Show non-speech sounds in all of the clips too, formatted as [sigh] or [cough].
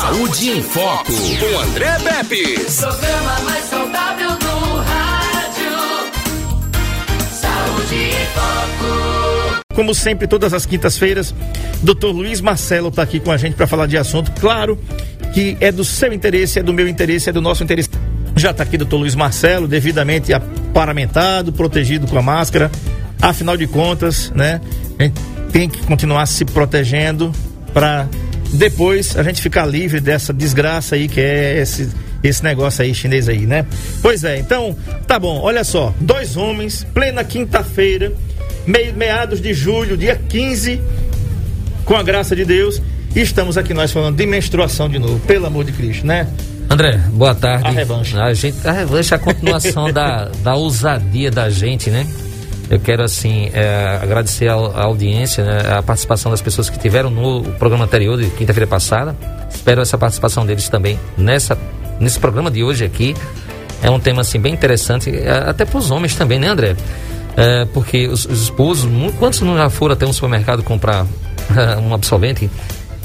Saúde em Foco, com André Pepe. Programa mais saudável do rádio. Saúde em Foco. Como sempre, todas as quintas-feiras, Dr. Luiz Marcelo está aqui com a gente para falar de assunto, claro, que é do seu interesse, é do meu interesse, é do nosso interesse. Já está aqui Dr. Luiz Marcelo, devidamente paramentado, protegido com a máscara. Afinal de contas, né? A gente tem que continuar se protegendo para depois a gente ficar livre dessa desgraça aí que é esse, esse negócio aí chinês aí, né? Pois é, então, tá bom, olha só, dois homens, plena quinta-feira, meados de julho, dia 15, com a graça de Deus, e estamos aqui nós falando de menstruação de novo, pelo amor de Cristo, né? André, boa tarde. A revanche. A, gente, a revanche é a continuação da, da ousadia da gente, né? Eu quero, assim, é, agradecer a, a audiência, né, a participação das pessoas que tiveram no programa anterior, de quinta-feira passada. Espero essa participação deles também nessa, nesse programa de hoje aqui. É um tema, assim, bem interessante, é, até para os homens também, né, André? É, porque os, os esposos, quantos não já foram até um supermercado comprar [laughs] um absorvente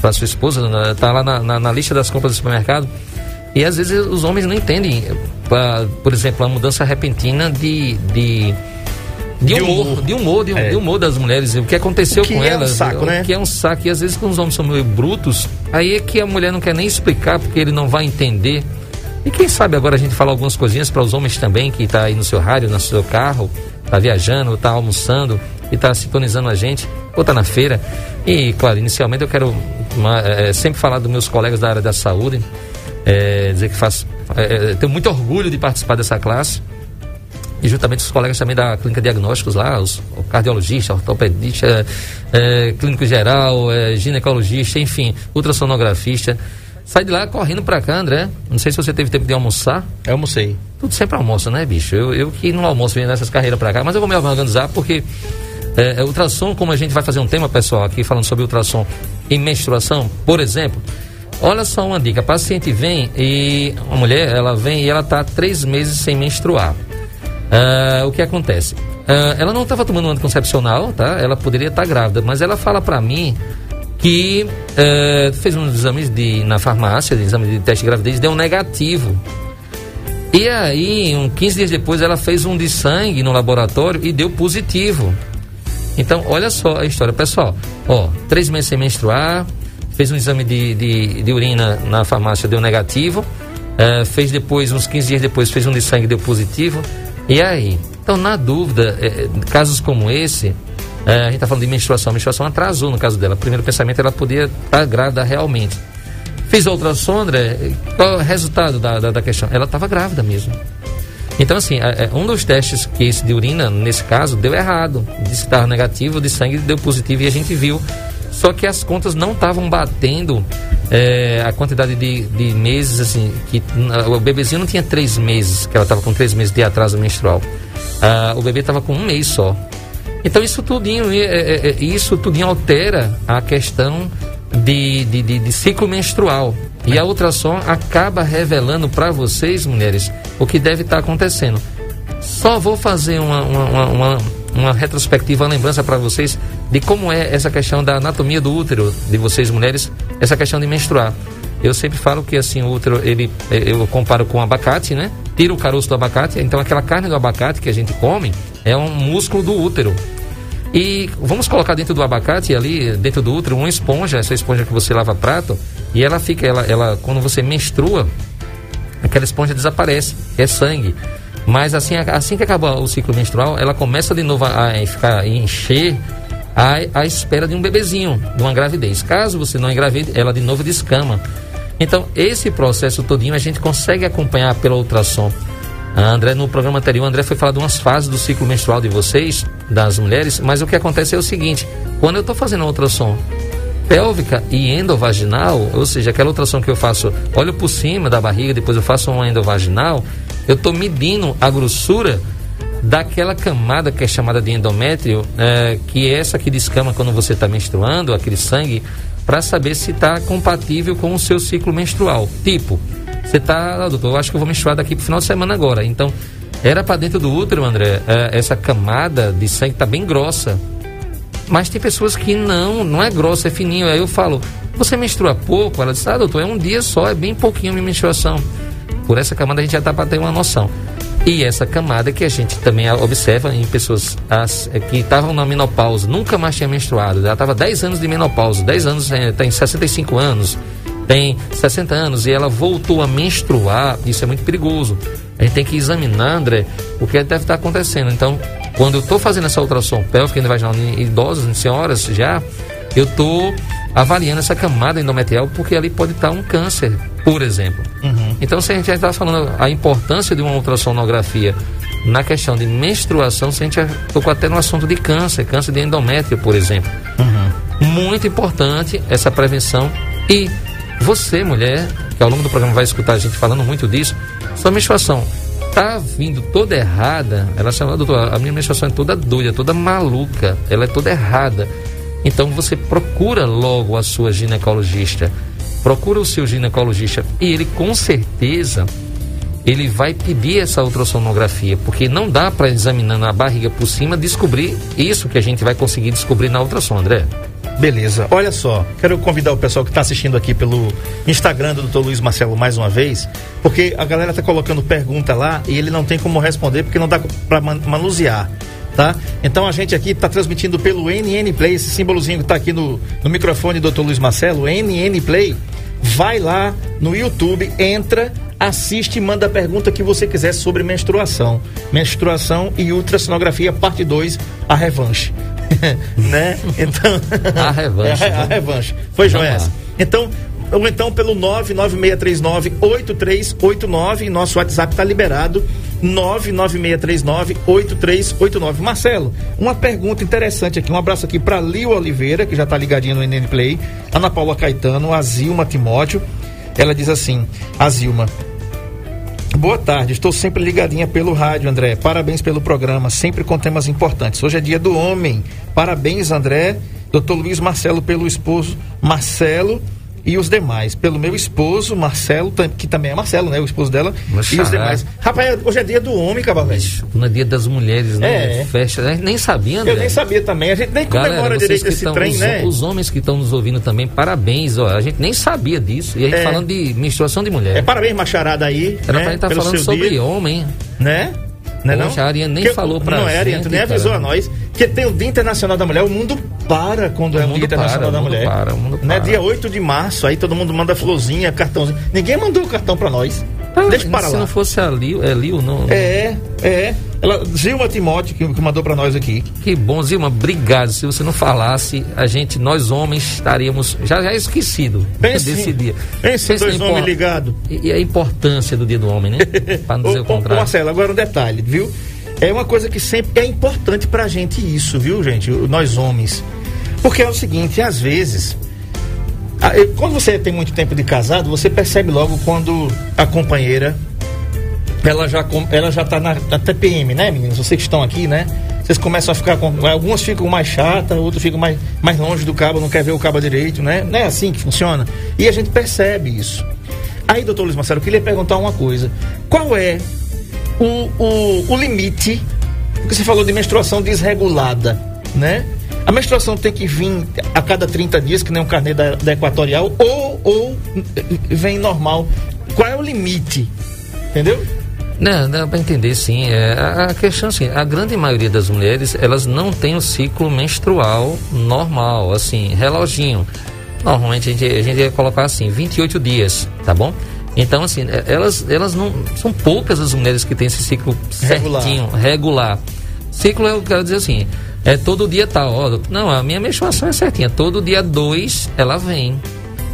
para sua esposa? Né? Tá lá na, na, na lista das compras do supermercado. E às vezes os homens não entendem, pra, por exemplo, a mudança repentina de, de de, humor, de humor, de, é. de, humor das mulheres, o que aconteceu o que com é elas. Um saco, né? O que é um saco. E às vezes, quando os homens são meio brutos, aí é que a mulher não quer nem explicar, porque ele não vai entender. E quem sabe agora a gente fala algumas coisinhas para os homens também, que está aí no seu rádio, no seu carro, está viajando, está almoçando e está sintonizando a gente, ou está na feira. E, claro, inicialmente eu quero uma, é, sempre falar dos meus colegas da área da saúde, é, dizer que faço, é, tenho muito orgulho de participar dessa classe e juntamente os colegas também da clínica diagnósticos lá, os, o cardiologista, ortopedista, é, clínico geral, é, ginecologista, enfim, ultrassonografista. Sai de lá correndo pra cá, André. Não sei se você teve tempo de almoçar. Eu almocei. Tudo sempre almoço, né, bicho? Eu, eu que não almoço vendo essas carreiras pra cá, mas eu vou me organizar porque é, é, ultrassom, como a gente vai fazer um tema, pessoal, aqui falando sobre ultrassom em menstruação, por exemplo. Olha só uma dica: a paciente vem e a mulher, ela vem e ela tá três meses sem menstruar. Uh, o que acontece? Uh, ela não estava tomando um anticoncepcional, tá? Ela poderia estar tá grávida, mas ela fala para mim que uh, fez uns exames de, na farmácia, de exame de teste de gravidez, deu um negativo. E aí, um 15 dias depois, ela fez um de sangue no laboratório e deu positivo. Então, olha só a história. Pessoal, ó, três meses sem menstruar, fez um exame de, de, de urina na farmácia, deu negativo. Fez depois, uns 15 dias depois, fez um de sangue, deu positivo. E aí? Então, na dúvida, é, é, casos como esse, é, a gente está falando de menstruação, a menstruação atrasou no caso dela. Primeiro pensamento, ela podia estar tá grávida realmente. Fiz a ultrassom, André, qual é o resultado da, da, da questão? Ela estava grávida mesmo. Então, assim, é, é, um dos testes que esse de urina, nesse caso, deu errado. Disse que estava negativo, de sangue deu positivo e a gente viu. Só que as contas não estavam batendo é, a quantidade de, de, meses, assim, que o bebezinho não tinha três meses, que ela estava com três meses de atraso menstrual. Ah, o bebê estava com um mês só. Então isso tudinho, é, é, é, isso tudinho altera a questão de, de, de, de ciclo menstrual. E a ultrassom acaba revelando para vocês, mulheres, o que deve estar tá acontecendo. Só vou fazer uma, uma, uma, uma retrospectiva, uma lembrança para vocês de como é essa questão da anatomia do útero de vocês mulheres, essa questão de menstruar. Eu sempre falo que assim o útero, ele, eu comparo com o abacate, né? Tira o caroço do abacate, então aquela carne do abacate que a gente come é um músculo do útero. E vamos colocar dentro do abacate ali, dentro do útero, uma esponja, essa esponja que você lava prato, e ela fica, ela, ela quando você menstrua, aquela esponja desaparece, é sangue. Mas assim, assim que acaba o ciclo menstrual, ela começa de novo a, a ficar a encher à, à espera de um bebezinho, de uma gravidez. Caso você não engravide, ela de novo descama. Então, esse processo todinho a gente consegue acompanhar pela ultrassom. A André, no programa anterior, André foi falar de umas fases do ciclo menstrual de vocês, das mulheres, mas o que acontece é o seguinte: quando eu estou fazendo a ultrassom pélvica e endovaginal, ou seja, aquela ultrassom que eu faço, olho por cima da barriga, depois eu faço uma endovaginal, eu estou medindo a grossura daquela camada que é chamada de endométrio, é, que é essa que descama quando você está menstruando, aquele sangue, para saber se está compatível com o seu ciclo menstrual. Tipo, você está, ah, doutor, eu acho que eu vou menstruar daqui para o final de semana agora. Então, era para dentro do útero, André, é, essa camada de sangue está bem grossa. Mas tem pessoas que não, não é grossa, é fininho. Aí eu falo, Você menstrua pouco? Ela disse, ah, doutor, é um dia só, é bem pouquinho a minha menstruação. Por essa camada a gente já dá para ter uma noção. E essa camada que a gente também observa em pessoas as, é, que estavam na menopausa, nunca mais tinha menstruado. Ela estava 10 anos de menopausa, 10 anos, é, tem 65 anos, tem 60 anos e ela voltou a menstruar, isso é muito perigoso. A gente tem que examinar, André, o que deve estar acontecendo. Então, quando eu estou fazendo essa ultrassom pélvica vaginal em idosos, em senhoras já, eu estou avaliando essa camada endometrial porque ali pode estar um câncer, por exemplo. Uhum. Então, se a gente já está falando a importância de uma ultrassonografia na questão de menstruação, se a gente já tocou até no assunto de câncer, câncer de endométrio, por exemplo. Uhum. Muito importante essa prevenção e você, mulher, que ao longo do programa vai escutar a gente falando muito disso, sua menstruação tá vindo toda errada, ela chama, doutor, a minha menstruação é toda doida, toda maluca, ela é toda errada. Então você procura logo a sua ginecologista, procura o seu ginecologista e ele com certeza ele vai pedir essa ultrassonografia, porque não dá para examinando a barriga por cima descobrir isso que a gente vai conseguir descobrir na ultrassom, André. Beleza. Olha só, quero convidar o pessoal que está assistindo aqui pelo Instagram do Dr. Luiz Marcelo mais uma vez, porque a galera está colocando pergunta lá e ele não tem como responder porque não dá para manusear. Tá? Então a gente aqui está transmitindo pelo NN Play, esse símbolozinho que está aqui no, no microfone do Dr. Luiz Marcelo, NN Play. Vai lá no YouTube, entra, assiste e manda a pergunta que você quiser sobre menstruação. Menstruação e ultrassonografia, parte 2, a revanche. [laughs] né? Então. A revanche. É, [laughs] a, a né? revanche. Foi, Joés. Então, ou então pelo 99639-8389. Nosso WhatsApp está liberado. 99639-8389. Marcelo, uma pergunta interessante aqui. Um abraço aqui para Lio Oliveira, que já está ligadinho no NN Play. Ana Paula Caetano, a Zilma Timóteo. Ela diz assim: A Zilma, Boa tarde, estou sempre ligadinha pelo rádio, André. Parabéns pelo programa, sempre com temas importantes. Hoje é dia do homem. Parabéns, André. Doutor Luiz Marcelo pelo esposo Marcelo e os demais. Pelo meu esposo, Marcelo, que também é Marcelo, né? O esposo dela. e os demais. Rapaz, hoje é dia do homem, Cabalmente. Não é dia das mulheres, né? É. Festa. Né? Nem sabia, André. Eu nem sabia também. A gente nem Galera, comemora direito esse trem, os, né? Os homens que estão nos ouvindo também, parabéns. Ó, a gente nem sabia disso. E a gente é. falando de menstruação de mulher. É, parabéns, macharada aí. Era né? pra gente estar tá falando sobre dia. homem. Né? Né, não? Poxa, a Ariane nem que, falou pra não, é, gente. Não é, Ariane, tu nem avisou a nós que tem o Dia Internacional da Mulher, o mundo para quando o é o Dia Internacional para, da Mulher. Para, o mundo né? Dia 8 de março, aí todo mundo manda florzinha, cartãozinho. Ninguém mandou o cartão para nós. Ah, Deixa para se lá. não fosse a Lil, é Lil, não. É, é. Ela, Zilma Timóteo, que, que mandou para nós aqui. Que bom, Zilma, obrigado. Se você não falasse, a gente, nós homens, estaríamos já, já esquecido Pense, desse dia. Pense, Pense dois homens ligados. E, e, a importância do dia do homem, né? [laughs] Para não dizer o, o contrário. Marcelo, agora um detalhe, viu? É uma coisa que sempre é importante pra gente isso, viu, gente? Nós homens. Porque é o seguinte, às vezes, quando você tem muito tempo de casado, você percebe logo quando a companheira ela já ela já tá na, na TPM, né, meninos? Vocês que estão aqui, né? Vocês começam a ficar com. Algumas ficam mais chatas, outros ficam mais, mais longe do cabo, não quer ver o cabo direito, né? Não é assim que funciona. E a gente percebe isso. Aí, doutor Luiz Marcelo, eu queria perguntar uma coisa. Qual é o, o, o limite, porque você falou de menstruação desregulada, né? A menstruação tem que vir a cada 30 dias, que nem um carnê da, da Equatorial, ou, ou vem normal. Qual é o limite? Entendeu? Não, dá para entender sim. É, a, a questão assim, a grande maioria das mulheres, elas não têm o ciclo menstrual normal, assim, reloginho. Normalmente a gente, a gente ia colocar assim, 28 dias, tá bom? Então, assim, é, elas, elas não. São poucas as mulheres que têm esse ciclo regular. certinho, regular. Ciclo eu quero dizer assim, é todo dia tal. Ó, não, a minha menstruação é certinha. Todo dia dois ela vem.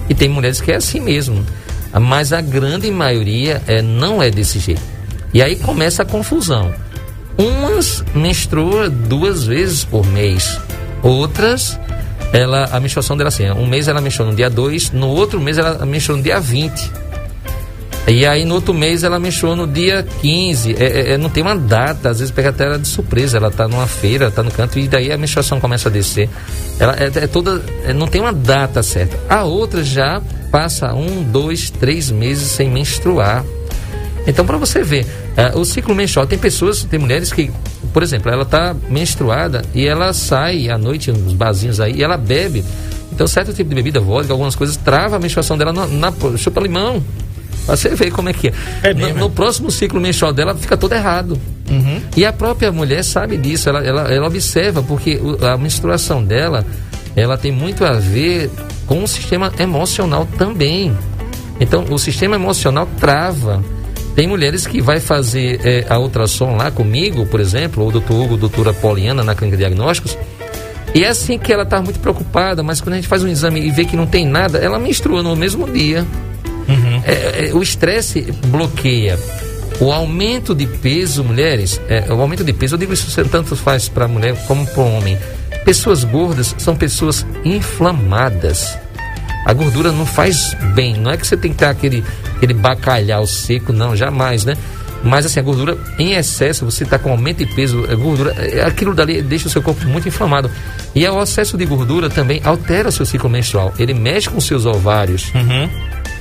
E tem mulheres que é assim mesmo. Mas a grande maioria é, não é desse jeito. E aí começa a confusão. Umas menstruam duas vezes por mês. Outras, ela, a menstruação dela assim, um mês ela menstrua no dia 2, no outro mês ela menstrua no dia 20. E aí no outro mês ela mexeu no dia 15. É, é, é, não tem uma data, às vezes pega até ela de surpresa. Ela tá numa feira, tá no canto, e daí a menstruação começa a descer. Ela é, é toda. É, não tem uma data certa. A outra já passa um, dois, três meses sem menstruar. Então, para você ver, é, o ciclo menstrual, tem pessoas, tem mulheres que, por exemplo, ela tá menstruada e ela sai à noite nos barzinhos aí e ela bebe Então, certo tipo de bebida, vodka, algumas coisas, trava a menstruação dela na, na chupa limão. Você ver como é que é. É no, no é? próximo ciclo menstrual dela fica todo errado. Uhum. E a própria mulher sabe disso, ela, ela, ela observa, porque a menstruação dela, ela tem muito a ver com o sistema emocional também. Então, o sistema emocional trava. Tem mulheres que vai fazer eh, a ultrassom lá comigo, por exemplo, ou o doutor Hugo, doutora Poliana, na clínica de diagnósticos, e é assim que ela está muito preocupada, mas quando a gente faz um exame e vê que não tem nada, ela menstrua no mesmo dia. É, é, o estresse bloqueia. O aumento de peso, mulheres, é, o aumento de peso, eu digo isso tanto faz para mulher como para homem. Pessoas gordas são pessoas inflamadas. A gordura não faz bem. Não é que você tem que ter aquele, aquele bacalhau seco, não, jamais, né? Mas assim, a gordura em excesso, você está com aumento de peso, gordura, é, aquilo dali deixa o seu corpo muito inflamado. E o excesso de gordura também altera o seu ciclo menstrual. Ele mexe com seus ovários.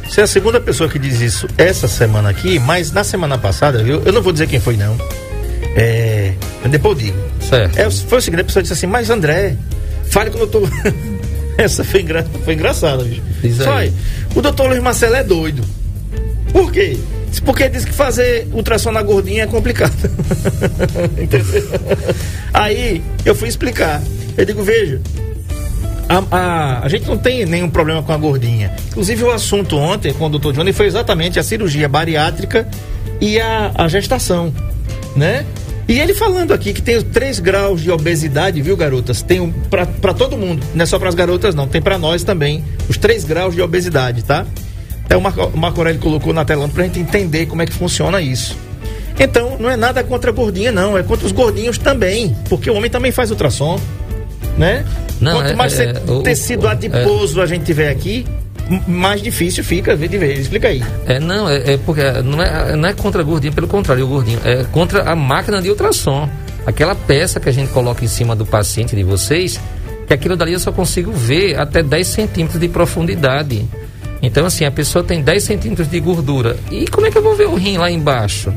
Você é a segunda pessoa que diz isso essa semana aqui, mas na semana passada, viu? Eu não vou dizer quem foi, não. É. Depois eu digo. Certo. É, foi o seguinte, a pessoa disse assim, mas André, fale com o doutor. [laughs] Essa foi, engra... foi engraçada, bicho. Aí, o doutor Luiz Marcelo é doido. Por quê? Porque diz que fazer ultrassom na gordinha é complicado. [laughs] Entendeu? [laughs] Aí eu fui explicar. Eu digo, veja, a, a, a gente não tem nenhum problema com a gordinha. Inclusive, o assunto ontem com o doutor Johnny foi exatamente a cirurgia bariátrica e a, a gestação, né? E ele falando aqui que tem três graus de obesidade, viu, garotas? Tem um, pra todo mundo, não é só pras garotas, não. Tem pra nós também, os três graus de obesidade, tá? Até o Marco, Marco Aurélio colocou na tela pra gente entender como é que funciona isso. Então, não é nada contra a gordinha, não. É contra os gordinhos também. Porque o homem também faz ultrassom, né? Não, Quanto é- mais é- o- tecido o- adiposo a gente tiver aqui, mais difícil fica de ver. Explica aí. É, não, é, é porque não é, não é contra a gordinha, pelo contrário, o gordinho. É contra a máquina de ultrassom. Aquela peça que a gente coloca em cima do paciente de vocês, que aquilo dali eu só consigo ver até 10 centímetros de profundidade. Então, assim, a pessoa tem 10 centímetros de gordura. E como é que eu vou ver o rim lá embaixo?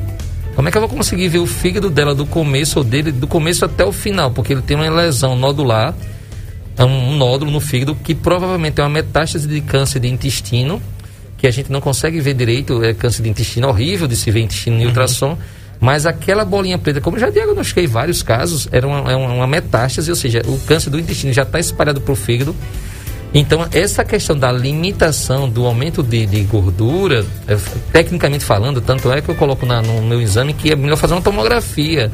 Como é que eu vou conseguir ver o fígado dela do começo ou dele, do começo até o final? Porque ele tem uma lesão nodular, é um nódulo no fígado que provavelmente é uma metástase de câncer de intestino, que a gente não consegue ver direito, é câncer de intestino horrível de se ver intestino em ultrassom, mas aquela bolinha preta, como já diagnostiquei vários casos, era uma, é uma, uma metástase, ou seja, o câncer do intestino já está espalhado para o fígado. Então, essa questão da limitação do aumento de, de gordura, é, tecnicamente falando, tanto é que eu coloco na- no meu exame que é melhor fazer uma tomografia.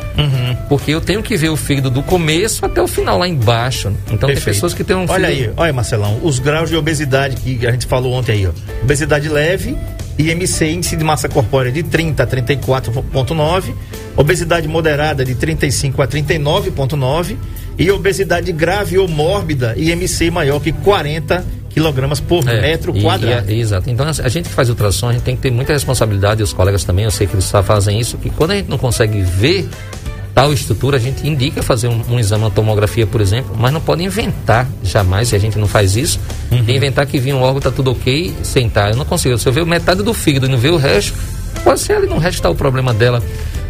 Porque eu tenho que ver o fígado do começo até o final, lá embaixo. Então, tem Perfeito. pessoas que têm um Olha fígado- aí, olha Marcelão, os graus de obesidade que a gente falou ontem aí, ó. Obesidade leve, IMC, índice de massa corpórea de 30 a 34,9, obesidade moderada de 35 a 39,9 e obesidade grave ou mórbida, IMC maior que 40 quilogramas por É, metro e- quadrado. e- exato. Então, a gente que faz ultrassom, a gente tem que ter muita responsabilidade, e os colegas também, eu sei que eles fazem isso, que quando a gente não consegue ver tal estrutura, a gente indica fazer um, um exame, uma tomografia, por exemplo, mas não pode inventar jamais, e a gente não faz isso, Uhum. inventar que vinha um órgão, tá tudo ok, sentar. Eu não consigo. Se eu ver metade do fígado e não ver o resto, pode ser ali no resto está o problema dela.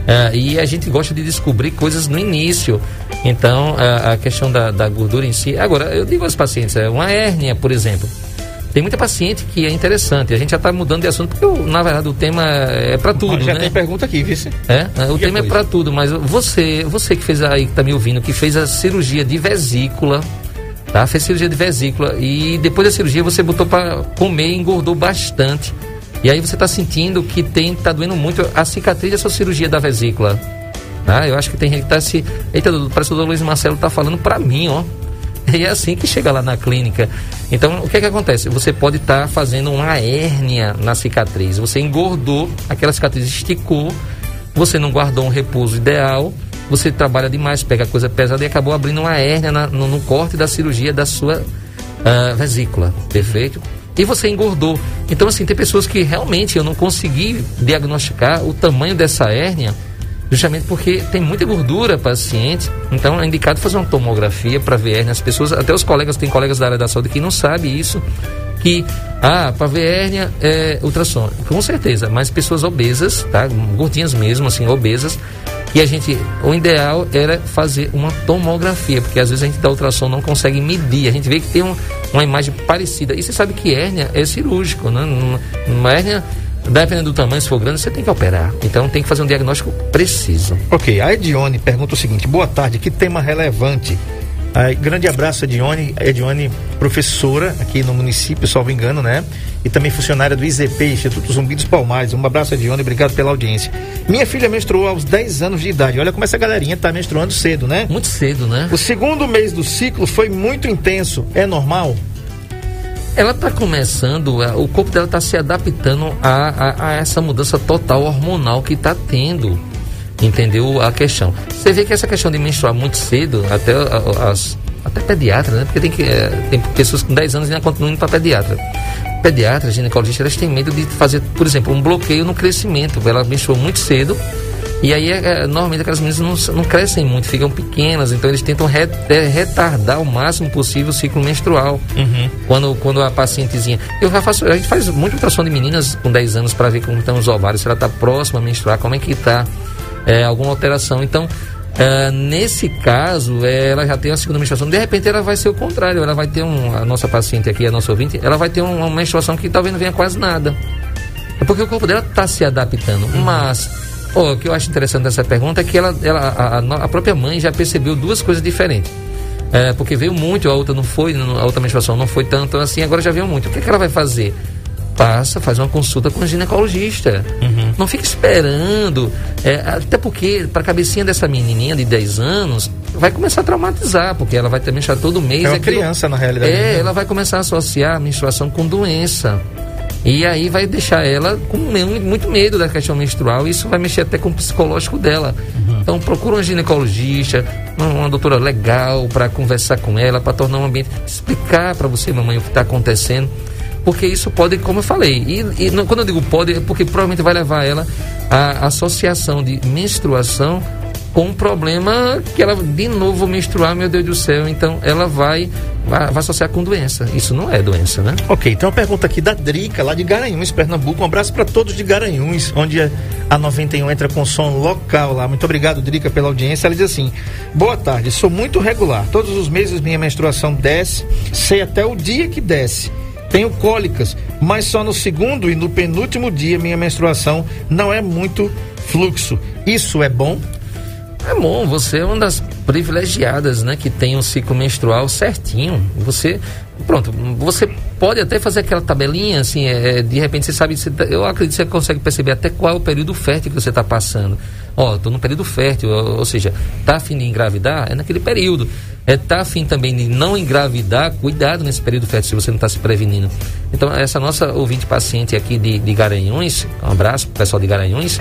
É, e a gente gosta de descobrir coisas no início. Então, a, a questão da, da gordura em si. Agora, eu digo aos pacientes, é, uma hérnia, por exemplo. Tem muita paciente que é interessante. A gente já está mudando de assunto, porque, o- na verdade, o tema é para tudo, Já né? tem pergunta aqui, vice. É, o Que tema é para tudo, mas você, você que fez aí, que tá me ouvindo, que fez a cirurgia de vesícula, tá? Fez cirurgia de vesícula e depois da cirurgia você botou para comer e engordou bastante. E aí você tá sentindo que tem, tá doendo muito a cicatriz dessa cirurgia da vesícula. Tá? Eu acho que tem gente que tá se. Eita, parece que o Luiz Marcelo tá falando para mim, ó. [laughs] E é assim que chega lá na clínica. Então, o que é que acontece? Você pode estar fazendo uma hérnia na cicatriz. Você engordou, aquela cicatriz esticou, você não guardou um repouso ideal, você trabalha demais, pega coisa pesada e acabou abrindo uma hérnia na- no, no corte da cirurgia da sua ah, vesícula. Perfeito? E você engordou. Então, assim, tem pessoas que realmente eu não consegui diagnosticar o tamanho dessa hérnia justamente porque tem muita gordura paciente, então é indicado fazer uma tomografia para ver hérnia. As pessoas, até os colegas, tem colegas da área da saúde que não sabem isso, que, ah, para ver hérnia é ultrassom. Com certeza, mas pessoas obesas, tá? Gordinhas mesmo, assim, obesas, e a gente, o ideal era fazer uma tomografia, porque às vezes a gente dá ultrassom não consegue medir, a gente vê que tem um, uma imagem parecida. E você sabe que hérnia é cirúrgico, né? Uma hérnia Dependendo do tamanho, se for grande, você tem que operar. Então tem que fazer um diagnóstico preciso. Ok, a Edione pergunta o seguinte: boa tarde, que tema relevante. Aí, grande abraço, Edione. Edione, professora aqui no município, salvo engano, né? E também funcionária do IZP, Instituto Zumbi dos Palmares. Um abraço, Edione, obrigado pela audiência. Minha filha menstruou aos 10 anos de idade. Olha como essa galerinha tá menstruando cedo, né? Muito cedo, né? O segundo mês do ciclo foi muito intenso. É normal? Ela está começando, o corpo dela está se adaptando a, a, a, essa mudança total hormonal que está tendo. Entendeu a questão? Você vê que essa questão de menstruar muito cedo, até as. Até pediatra, né? Porque tem, que, é, tem pessoas com 10 anos ainda continuam indo para pediatra. Pediatra, ginecologista, elas têm medo de fazer, por exemplo, um bloqueio no crescimento. Ela menstruou muito cedo, e aí, é, é, normalmente, aquelas meninas não, não crescem muito, ficam pequenas, então eles tentam re, é, retardar o máximo possível o ciclo menstrual. Uhum. Quando, quando a pacientezinha. Eu já faço, a gente faz muito ultrassom de meninas com 10 anos para ver como estão os ovários, se ela está próxima a menstruar, como é que está, é, alguma alteração. Então, Uh, nesse caso, é, ela já tem a segunda menstruação. De repente, ela vai ser o contrário. Ela vai ter um. A nossa paciente aqui, a nossa ouvinte, ela vai ter um, uma menstruação que talvez não venha quase nada. É porque o corpo dela está se adaptando. Uhum. Mas Oh, o que eu acho interessante dessa pergunta é que ela, ela a, a, própria mãe já percebeu duas coisas diferentes. É, porque veio muito, a outra não foi, a outra menstruação não foi tanto assim, agora já veio muito. O que, é que ela vai fazer? Passa, faz uma consulta com o ginecologista. Uhum. Não fica esperando. É, até porque, para a cabecinha dessa menininha de 10 anos, vai começar a traumatizar, porque ela vai ter menstruar todo mês. É uma aquilo, criança, na realidade. É, né? ela vai começar a associar a menstruação com doença. E aí vai deixar ela com muito medo da questão menstrual e isso vai mexer até com o psicológico dela. Uhum. Então procura um ginecologista, uma, uma doutora legal para conversar com ela, para tornar um ambiente, explicar para você, mamãe, o que está acontecendo. Porque isso pode, como eu falei, e, e quando eu digo pode, é porque provavelmente vai levar ela à associação de menstruação com um problema que ela de novo menstruar, meu Deus do céu, então ela vai, vai, vai associar com doença. Isso não é doença, né? Ok, então a pergunta aqui da Drica, lá de Garanhuns, Pernambuco. Um abraço para todos de Garanhuns, onde a 91 entra com som local lá. Muito obrigado, Drica, pela audiência. Ela diz assim: Boa tarde, sou muito regular. Todos os meses minha menstruação desce, sei até o dia que desce. Tenho cólicas, mas só no segundo e no penúltimo dia minha menstruação não é muito fluxo. Isso é bom? É bom, você é uma das privilegiadas, né, que tem um ciclo menstrual certinho. Você, pronto, você pode até fazer aquela tabelinha, assim, é, de repente você sabe, você, tá, eu acredito que você consegue perceber até qual é o período fértil que você está passando. Ó, estou no período fértil, ou, ou, seja, tá afim de engravidar, é naquele período. É, tá afim também de não engravidar, cuidado nesse período fértil se você não está se prevenindo. Então, essa nossa ouvinte paciente aqui de, de Garanhuns, um abraço pro pessoal de Garanhuns,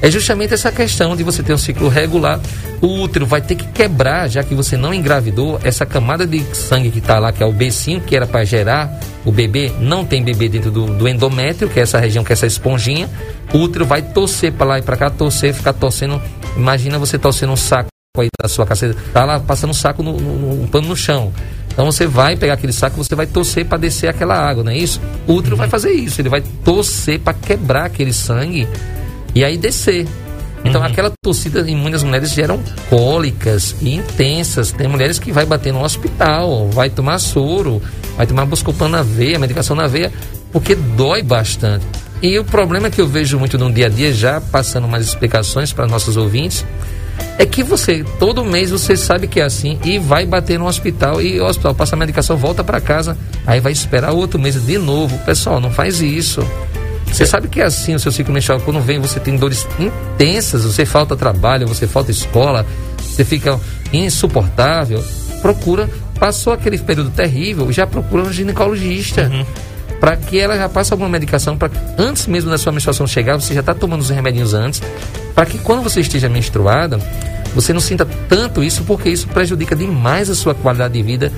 é justamente essa questão de você ter um ciclo regular. O útero vai ter que quebrar, já que você não engravidou, essa camada de sangue que está lá, que é o B5, que era para gerar o bebê, não tem bebê dentro do, do, endométrio, que é essa região, que é essa esponjinha. O útero vai torcer para lá e para cá, torcer, ficar torcendo. Imagina você torcendo um saco aí da sua casa, tá lá passando um saco no, no, um pano no chão. Então você vai pegar aquele saco, você vai torcer para descer aquela água, não é isso? O útero vai fazer isso, ele vai torcer para quebrar aquele sangue e aí descer. Então uhum. aquela torcida em muitas mulheres geram cólicas e intensas. Tem mulheres que vai bater no hospital, vai tomar soro, vai tomar buscopan na veia, medicação na veia, porque dói bastante. E o problema que eu vejo muito no dia a dia, já passando mais explicações para nossos ouvintes, é que você, todo mês você sabe que é assim e vai bater no hospital e o hospital passa a medicação, volta para casa, aí vai esperar outro mês de novo. Pessoal, não faz isso. Você sabe que é assim o seu ciclo menstrual, quando vem você tem dores intensas, você falta trabalho, você falta escola, você fica insuportável, procura, passou aquele período terrível, já procura um ginecologista. Uhum. Para que ela já passe alguma medicação, para antes mesmo da sua menstruação chegar, você já está tomando os remedinhos antes, para que quando você esteja menstruada, você não sinta tanto isso, porque isso prejudica demais a sua qualidade de vida.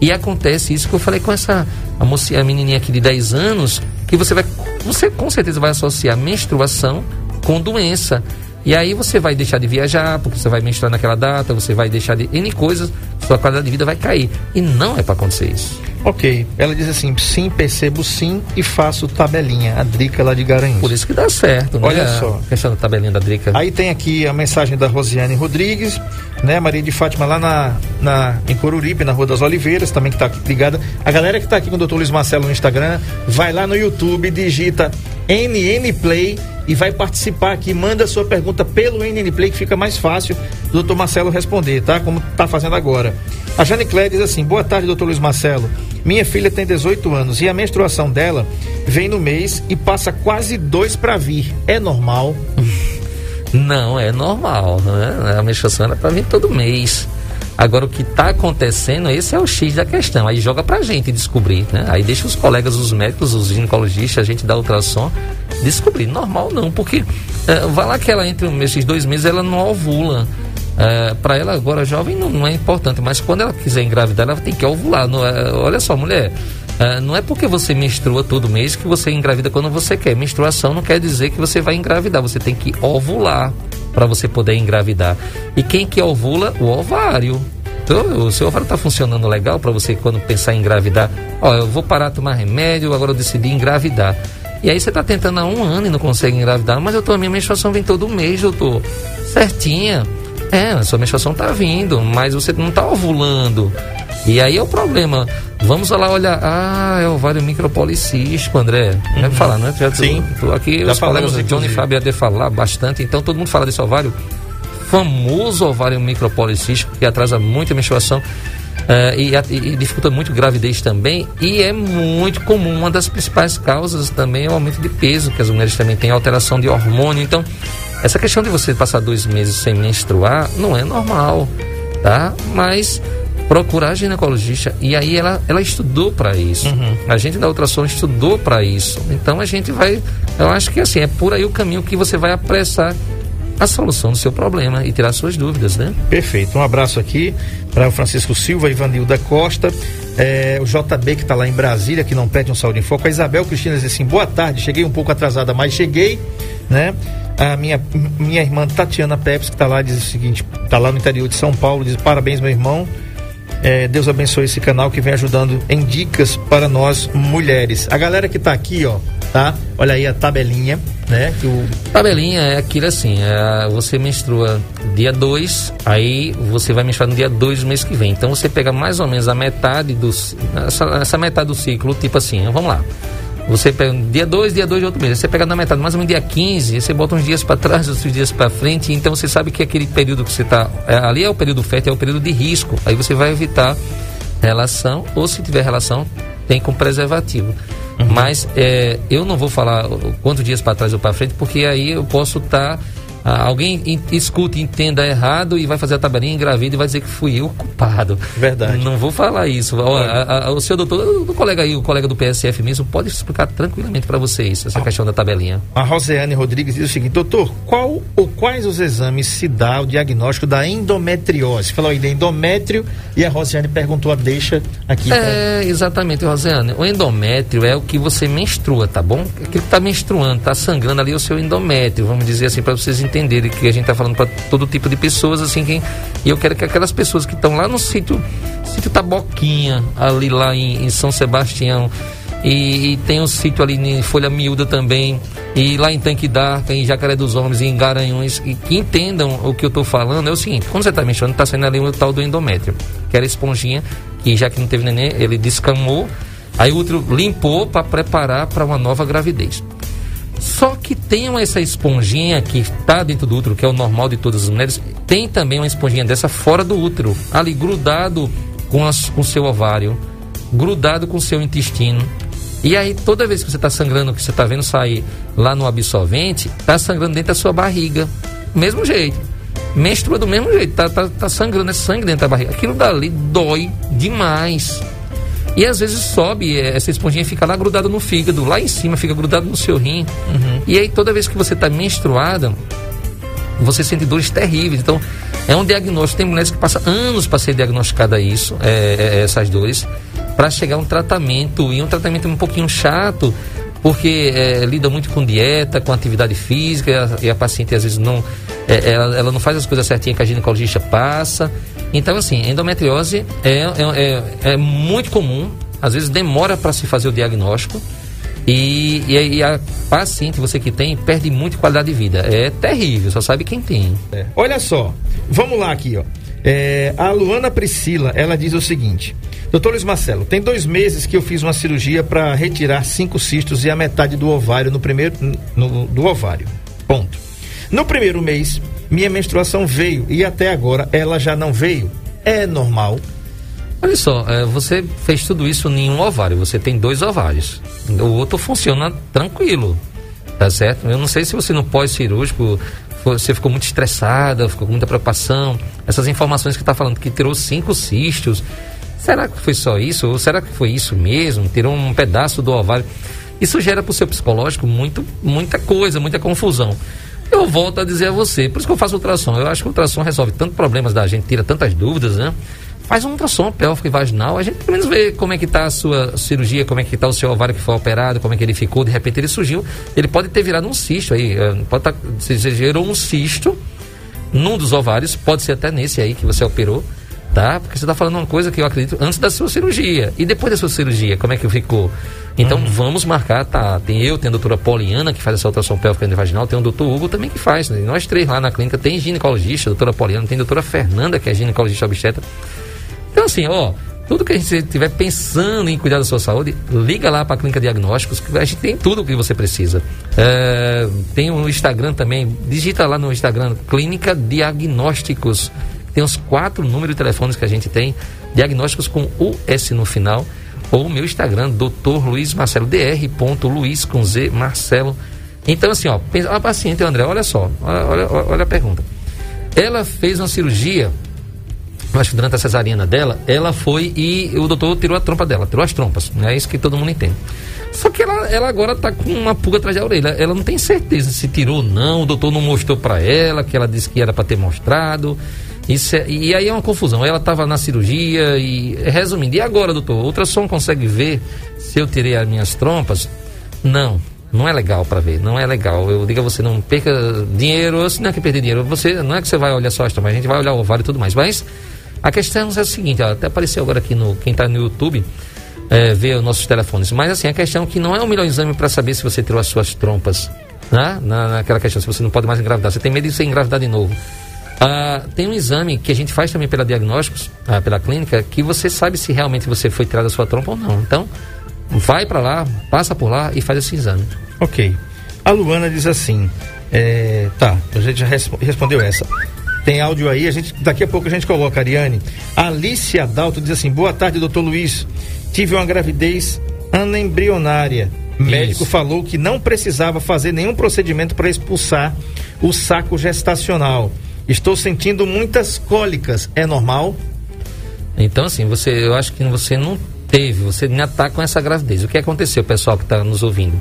E acontece isso que eu falei com essa a, mocinha, a menininha aqui de 10 anos, que você vai você com certeza vai associar menstruação com doença. E aí você vai deixar de viajar, porque você vai menstruar naquela data, você vai deixar de N coisas, sua qualidade de vida vai cair. E não é para acontecer isso. Ok. Ela diz assim: sim, percebo sim e faço tabelinha. A Drica lá de Garanhuns. Por isso que dá certo, né? Olha só. A questão da tabelinha da Drica. Aí tem aqui a mensagem da Rosiane Rodrigues, né? Maria de Fátima lá na, na, em Coruripe, na Rua das Oliveiras, também que está ligada. A galera que está aqui com o Dr. Luiz Marcelo no Instagram, vai lá no YouTube, digita NN Play e vai participar aqui. Manda sua pergunta pelo NN Play, que fica mais fácil do Dr. Marcelo responder, tá? Como tá fazendo agora. A Jane Clé diz assim: Boa tarde, Dr. Luiz Marcelo. Minha filha tem 18 anos e a menstruação dela vem no mês e passa quase dois para vir. É normal? [laughs] Não, é normal, né? A menstruação é para vir todo mês. Agora, o que está acontecendo, esse é o X da questão. Aí joga pra gente descobrir, né? Aí deixa os colegas, os médicos, os ginecologistas, a gente dá ultrassom, descobrir. Normal não, porque é, vai lá que ela entre esses dois meses, ela não ovula. É, para ela agora jovem não, não, é importante, mas quando ela quiser engravidar, ela tem que ovular. Não é, olha só, mulher, é, não é porque você menstrua todo mês que você engravida quando você quer. Menstruação não quer dizer que você vai engravidar, você tem que ovular para você poder engravidar. E quem que ovula? O ovário. Então, o seu ovário está funcionando legal para você quando pensar em engravidar. Ó, eu vou parar de tomar remédio, agora eu decidi engravidar. E aí você está tentando há um ano e não consegue engravidar, mas eu tô, minha menstruação vem todo mês, doutor. Certinha. É, a sua menstruação está vindo, mas você não está ovulando. E aí é o problema. Vamos lá olhar. Ah, é ovário micropolicístico, André. Uhum. Deve falar, né? Já Sim. Aqui, Já os colegas falamos, Johnny e Fábio de falar bastante. Então todo mundo fala desse ovário. Famoso ovário micropolicístico, que atrasa muito a menstruação. Uh, e, e, dificulta muito gravidez também e é muito comum uma das principais causas também é o aumento de peso que as mulheres também têm alteração de hormônio então essa questão de você passar dois meses sem menstruar não é normal tá mas procurar ginecologista e aí ela, ela estudou para isso. Uhum. A gente da ultrassom estudou para isso. Então a gente vai, eu acho que assim, é por aí o caminho que você vai apressar a solução do seu problema e tirar suas dúvidas, né? Perfeito. Um abraço aqui para o Francisco Silva, Ivanilda Costa, é, o JB que está lá em Brasília, que não pede um saúde em foco. A Isabel Cristina diz assim: boa tarde, cheguei um pouco atrasada, mas cheguei, né? A minha, minha irmã Tatiana Pepes, que está lá, diz o seguinte: está lá no interior de São Paulo, diz parabéns, meu irmão. É, Deus abençoe esse canal que vem ajudando em dicas para nós mulheres. A galera que está aqui, ó, tá? Olha aí a tabelinha, né? Que o... Tabelinha é aquilo assim, é, você menstrua dia 2, aí você vai menstruar no dia 2 do mês que vem. Então você pega mais ou menos a metade do essa, essa metade do ciclo, tipo assim, vamos lá. Você pega dia 2, dia 2 de outro mês. Você pega na metade, mais ou menos dia 15, você bota uns dias para trás, outros dias para frente. Então você sabe que aquele período que você está. É, ali é o período fértil, é o período de risco. Aí você vai evitar relação, ou se tiver relação, tem com preservativo. Uhum. Mas é, eu não vou falar quantos dias para trás ou para frente, porque aí eu posso estar. Tá ah, alguém in, escute, entenda errado e vai fazer a tabelinha engravida e vai dizer que fui eu o culpado. Verdade. Não vou falar isso. O, a, a, o seu doutor, o colega aí, o colega do PSF mesmo, pode explicar tranquilamente para vocês essa ah. questão da tabelinha. A Roseane Rodrigues diz o seguinte, doutor, qual ou quais os exames se dá o diagnóstico da endometriose? Falou aí de endométrio e a Roseane perguntou a deixa aqui. É, pra... exatamente, Roseane. O endométrio é o que você menstrua, tá bom? Aquilo que está menstruando, está sangrando ali o seu endométrio, vamos dizer assim, para vocês entenderem entenderem que a gente está falando para todo tipo de pessoas, assim, quem, e eu quero que aquelas pessoas que estão lá no sítio, sítio Taboquinha, ali lá em, em São Sebastião, e, e, tem um sítio ali em Folha Miúda também, e lá em Tanque d'Arca, em Jacaré dos Homens, em Garanhuns, e que entendam o que eu estou falando, é o seguinte, quando você está mexendo, está saindo ali o tal do endométrio, que era esponjinha, que já que não teve neném, ele descamou, aí o outro limpou para preparar para uma nova gravidez. Só que tem essa esponjinha que está dentro do útero, que é o normal de todas as mulheres, tem também uma esponjinha dessa fora do útero, ali grudado com o seu ovário, grudado com o seu intestino. E aí, toda vez que você está sangrando, que você está vendo sair lá no absorvente, está sangrando dentro da sua barriga. Mesmo jeito. Menstrua do mesmo jeito, tá, tá, tá sangrando, é sangue dentro da barriga. Aquilo dali dói demais. E às vezes sobe, é, essa esponjinha fica lá grudada no fígado, lá em cima fica grudado no seu rim. Uhum. E aí toda vez que você está menstruada, você sente dores terríveis. Então, é um diagnóstico. Tem mulheres que passam anos para ser diagnosticada isso, é, é, essas dores, para chegar a um tratamento. E um tratamento um pouquinho chato, porque é, lida muito com dieta, com atividade física, e a, e a paciente às vezes não. É, ela, ela, não faz as coisas certinhas que a ginecologista passa. Então, assim, endometriose é, é, é, é muito comum, às vezes demora para se fazer o diagnóstico. E, e, e, a paciente, você que tem, perde muito qualidade de vida. É terrível, só sabe quem tem. É. Olha só, vamos lá aqui, ó. É, a Luana Priscila, ela diz o seguinte: Doutor Luiz Marcelo, tem dois meses que eu fiz uma cirurgia para retirar cinco cistos e a metade do ovário no primeiro no, do ovário. Ponto. No primeiro mês, minha menstruação veio e até agora ela já não veio. É normal? Olha só, é, você fez tudo isso em um ovário, você tem dois ovários. O outro funciona tranquilo, tá certo? Eu não sei se você no pós-cirúrgico você ficou muito estressada, ficou com muita preocupação. Essas informações que está falando que tirou cinco cistos. Será que foi só isso? Ou será que foi isso mesmo? Tirou um pedaço do ovário? Isso gera para o seu psicológico muito, muita coisa, muita confusão. Eu volto a dizer a você, por isso que eu faço ultrassom. Eu acho que o ultrassom resolve tantos problemas da gente, tira tantas dúvidas, né? Faz um ultrassom pélvico e vaginal, a gente pelo menos vê como é que está a sua cirurgia, como é que está o seu ovário que foi operado, como é que ele ficou, de repente ele surgiu, ele pode ter virado um cisto aí, eh, pode tá, você gerou um cisto num dos ovários, pode ser até nesse aí que você operou, tá? Porque você está falando uma coisa que eu acredito antes da sua cirurgia. E depois da sua cirurgia, como é que ficou? Então uhum. vamos marcar, tá? Tem eu, tem a doutora Poliana que faz essa ultrassom pélvica vaginal, tem o doutor Hugo também que faz. Né? Nós três lá na clínica tem ginecologista, a doutora Poliana, tem a doutora Fernanda, que é ginecologista obstetra. Então, assim, ó, tudo que a gente estiver pensando em cuidar da sua saúde, liga lá para a Clínica Diagnósticos, que a gente tem tudo o que você precisa. É, tem o Instagram também, digita lá no Instagram, Clínica Diagnósticos. Tem os quatro números de telefones que a gente tem, diagnósticos com US no final, ou o meu Instagram, Dr. Luiz Marcelo, dr. Luiz com Z Marcelo. Então, assim, ó, a paciente, André, olha só, olha, olha, olha a pergunta. Ela fez uma cirurgia acho que durante a cesariana dela, ela foi e o doutor tirou a trompa dela, tirou as trompas. É isso que todo mundo entende. Só que ela, ela agora está com uma pulga atrás da orelha. Ela não tem certeza se tirou ou não. O doutor não mostrou para ela, que ela disse que era para ter mostrado. Isso é, e aí é uma confusão. Ela estava na cirurgia e, resumindo, e agora, doutor? O ultrassom consegue ver se eu tirei as minhas trompas? Não, não é legal para ver, não é legal. Eu digo a você, não perca dinheiro, não é que perder dinheiro, você, não é que você vai olhar só as trompas, a gente vai olhar o ovário e tudo mais, mas a questão é a seguinte, ó, até apareceu agora aqui no quem está no YouTube, é, vê os nossos telefones. Mas assim, a questão é que não é o melhor exame para saber se você tirou as suas trompas. Né? Na, naquela questão, se você não pode mais engravidar. Você tem medo de ser engravidar de novo. Ah, tem um exame que a gente faz também pela diagnósticos, ah, pela clínica, que você sabe se realmente você foi tirada a sua trompa ou não. Então, vai para lá, passa por lá e faz esse exame. Ok. A Luana diz assim, é, tá, a gente já respondeu essa. Tem áudio aí, a gente, daqui a pouco a gente coloca, Ariane. Alicia Dalto diz assim: Boa tarde, doutor Luiz. Tive uma gravidez anembrionária. Médico falou que não precisava fazer nenhum procedimento para expulsar o saco gestacional. Estou sentindo muitas cólicas. É normal? Então, assim, você, eu acho que você não teve, você ainda está com essa gravidez. O que aconteceu, pessoal que está nos ouvindo?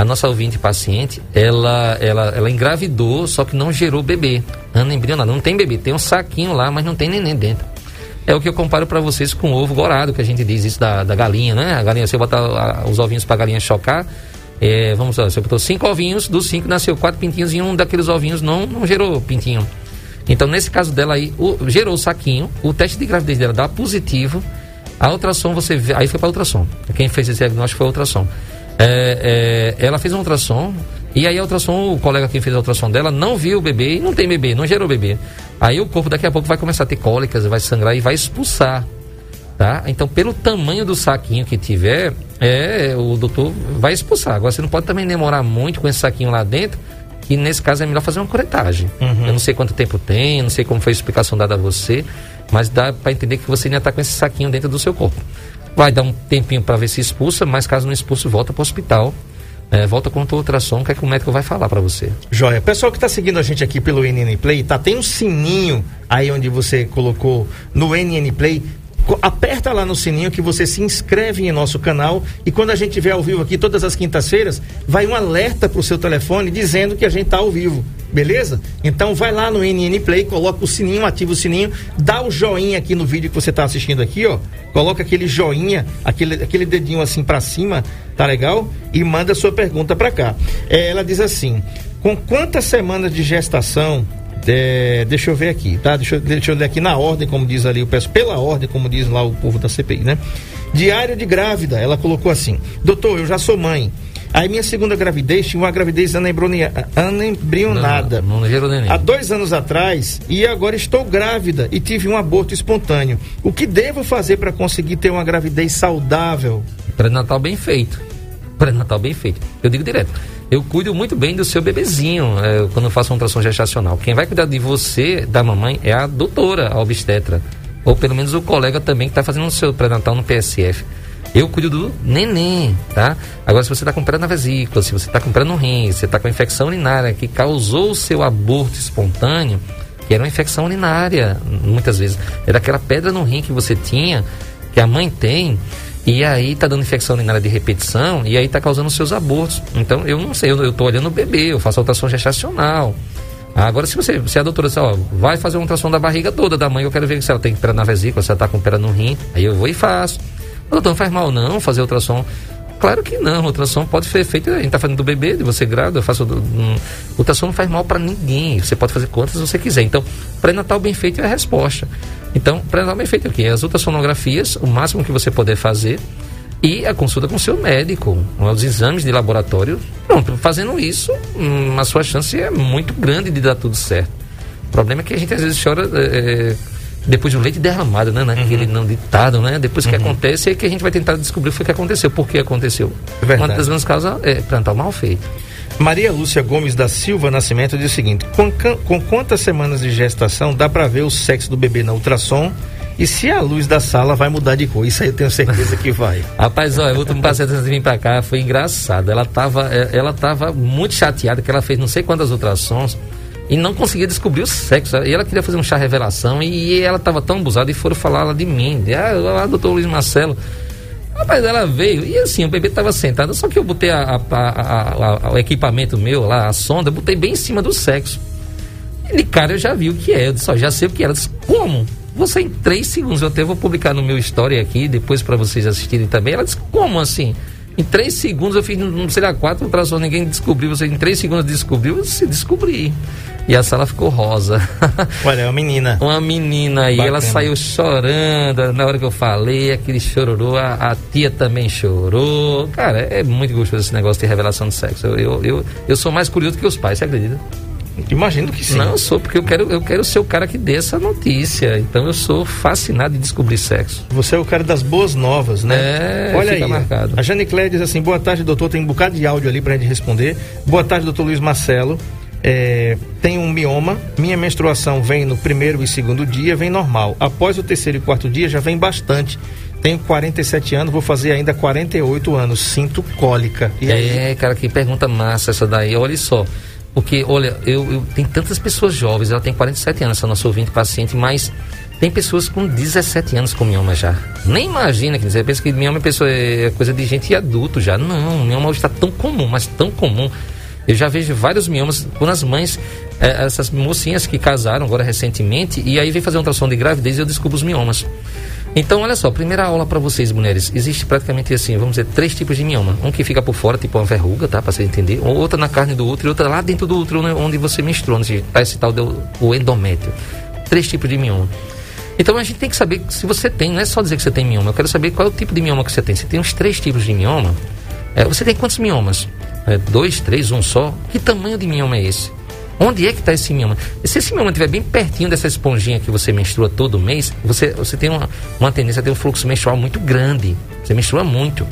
a nossa ouvinte paciente, ela, ela, ela engravidou, só que não gerou bebê. Ana embrionada, não tem bebê, tem um saquinho lá, mas não tem neném dentro. É o que eu comparo para vocês com o ovo gorado, que a gente diz isso da, da galinha, né? A galinha, você botar os ovinhos para a galinha chocar, é, vamos lá, você botou cinco ovinhos, dos cinco nasceu quatro pintinhos e um daqueles ovinhos não, não gerou pintinho. Então, nesse caso dela aí, o, gerou o saquinho, o teste de gravidez dela dá positivo, a ultrassom você vê, aí foi para ultrassom. Quem fez esse diagnóstico foi a ultrassom. É, é, ela fez um ultrassom e aí a ultrassom, o colega que fez a ultrassom dela não viu o bebê e não tem bebê, não gerou bebê. Aí o corpo daqui a pouco vai começar a ter cólicas, vai sangrar e vai expulsar. Tá? Então, pelo tamanho do saquinho que tiver, é, o doutor vai expulsar. Agora, você não pode também demorar muito com esse saquinho lá dentro, e nesse caso é melhor fazer uma curetagem. Uhum. Eu não sei quanto tempo tem, não sei como foi a explicação dada a você, mas dá para entender que você ainda está com esse saquinho dentro do seu corpo. Vai dar um tempinho para ver se expulsa, mas caso não expulse, volta para o hospital. É, volta com o ultrassom, que é que o médico vai falar para você. Joia. Pessoal que está seguindo a gente aqui pelo NN Play, tá? Tem um sininho aí onde você colocou no NN Play aperta lá no sininho que você se inscreve em nosso canal e quando a gente estiver ao vivo aqui todas as quintas-feiras, vai um alerta para o seu telefone dizendo que a gente está ao vivo, beleza? Então vai lá no NN Play, coloca o sininho, ativa o sininho, dá o joinha aqui no vídeo que você está assistindo aqui, ó. Coloca aquele joinha, aquele, aquele dedinho assim para cima, tá legal? E manda sua pergunta para cá. É, ela diz assim: com quantas semanas de gestação É, deixa eu ver aqui, tá? Deixa, eu- deixa eu ler aqui na ordem, como diz ali, eu peço pela ordem, como diz lá o povo da CPI, né? Diário de grávida, ela colocou assim: Doutor, eu já sou mãe. Aí minha segunda gravidez tinha uma gravidez anembrionada. Não, não neném. Há dois anos atrás e agora estou grávida e tive um aborto espontâneo. O que devo fazer para conseguir ter uma gravidez saudável? Pré-natal bem feito. Pré-natal bem feito. Eu digo direto. Eu cuido muito bem do seu bebezinho é, quando eu faço uma ultrassom gestacional. Quem vai cuidar de você, da mamãe, é a doutora, a obstetra. Ou pelo menos o colega também que está fazendo o seu pré-natal no PSF. Eu cuido do neném, tá? Agora, se você está com pedra na vesícula, se você está com pedra no rim, se você está com infecção urinária que causou o seu aborto espontâneo, que era uma infecção urinária, muitas vezes. Era aquela pedra no rim que você tinha, que a mãe tem, e aí tá dando infecção urinária de repetição, e aí tá causando seus abortos. Então, eu não sei, eu, eu tô olhando o bebê, eu faço a ultrassom gestacional. Agora, se você, se a doutora disser, ó, vai fazer uma ultrassom da barriga toda da mãe, eu quero ver se ela tem pedra na vesícula, se ela tá com pedra no rim, aí eu vou e faço. Doutor, não faz mal não fazer ultrassom? Claro que não, ultrassom pode ser feito, a gente tá fazendo do bebê, de você grávida, eu faço. Um, ultrassom não faz mal para ninguém, você pode fazer quantas você quiser. Então, pré-natal bem feito é a resposta. Então, pré-natal bem feito é o quê? As ultrassonografias, o máximo que você puder fazer, e a consulta com o seu médico, os exames de laboratório. Pronto, fazendo isso, hum, a sua chance é muito grande de dar tudo certo. O problema é que a gente às vezes chora é, depois do leite derramado, né? Naquele não ditado, né? Depois que acontece é que a gente vai tentar descobrir o que que aconteceu, por que aconteceu. Verdade. Uma das grandes causas é pré-natal mal feito. Maria Lúcia Gomes da Silva Nascimento diz o seguinte: com, com quantas semanas de gestação dá para ver o sexo do bebê na ultrassom? E se a luz da sala vai mudar de cor? Isso aí eu tenho certeza que vai. [laughs] Rapaz, olha, o último paciente antes de vir pra cá foi engraçado. Ela tava, eh, ela tava muito chateada que ela fez não sei quantas ultrassons e não conseguia descobrir o sexo. E ela queria fazer um chá revelação e ela tava tão abusada e foram falar de mim. De, ah, lá, doutor Luiz Marcelo. Rapaz, ela veio e assim, o bebê tava sentado, só que eu botei a, a- a- o equipamento meu lá, a sonda, botei bem em cima do sexo. E de cara eu já vi o que é, eu disse, ó, já sei o que era. Eu disse, como? Você em três segundos, eu até vou publicar no meu story aqui, depois para vocês assistirem também. Ela disse, como assim? Em três segundos eu fiz, não sei lá, quatro ultrassons, ninguém descobriu. Você em três segundos descobriu, disse, descobri. E a sala ficou rosa. [laughs] Olha, é uma menina. Uma menina aí, ela saiu chorando na hora que eu falei, aquele chororô, a, a tia também chorou. Cara, é muito gostoso esse negócio de revelação de sexo. Eu, eu, eu, eu sou mais curioso que os pais, você acredita? Imagino que sim. Não, eu sou, porque eu quero, eu quero ser o cara que dê essa notícia. Então eu sou fascinado em descobrir sexo. Você é o cara das boas novas, né? É, Olha aí. marcado. A Jane Cléia diz assim: boa tarde, doutor. Tem um bocado de áudio ali pra gente responder. Boa tarde, doutor Luiz Marcelo. É, tem um mioma. Minha menstruação vem no primeiro e segundo dia, vem normal. Após o terceiro e quarto dia, já vem bastante. Tenho 47 anos, vou fazer ainda 48 anos. Sinto cólica. E aí? É, cara, que pergunta massa essa daí. Olha só. Porque, olha, eu, eu tem tantas pessoas jovens, ela tem 47 anos, essa nossa ouvinte paciente, mas tem pessoas com 17 anos com mioma já. Nem imagina, quer dizer, pensa que mioma é, pessoa, é coisa de gente adulto já. Não, mioma hoje está tão comum, mas tão comum. Eu já vejo vários miomas quando as mães, eh, essas mocinhas que casaram agora recentemente, e aí vem fazer um ultrassom de gravidez e eu descubro os miomas. Então, olha só, primeira aula para vocês, mulheres. Existe praticamente assim, vamos dizer, três tipos de mioma. Um que fica por fora, tipo uma verruga, tá? Pra você entender. Ou outra na carne do útero e outra lá dentro do útero, né, onde você menstrua, onde tá esse tal do o endométrio. Três tipos de mioma. Então a gente tem que saber se você tem, não é só dizer que você tem mioma, eu quero saber qual é o tipo de mioma que você tem. Você tem uns três tipos de mioma. É, você tem quantos miomas? É, dois, três, um só? Que tamanho de mioma é esse? Onde é que está esse mioma? Se esse mioma estiver bem pertinho dessa esponjinha que você menstrua todo mês, você, você tem uma, uma tendência a ter um fluxo menstrual muito grande. Você menstrua muito.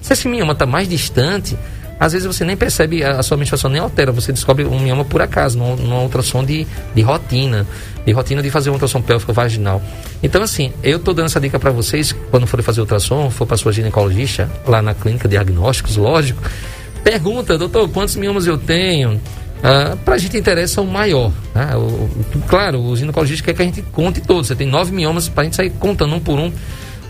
Se esse mioma está mais distante, às vezes você nem percebe, a, a sua menstruação nem altera. Você descobre um mioma por acaso, numa, numa ultrassom de, de rotina. De rotina de fazer uma ultrassom pélvica vaginal. Então, assim, eu estou dando essa dica para vocês, quando forem fazer ultrassom, for para sua ginecologista, lá na clínica diagnósticos, lógico, pergunta, doutor, quantos miomas eu tenho? Ah, para a gente interessa o maior. Tá? O, claro, o ginecologista quer que a gente conte todos. Você tem nove miomas para a gente sair contando um por um.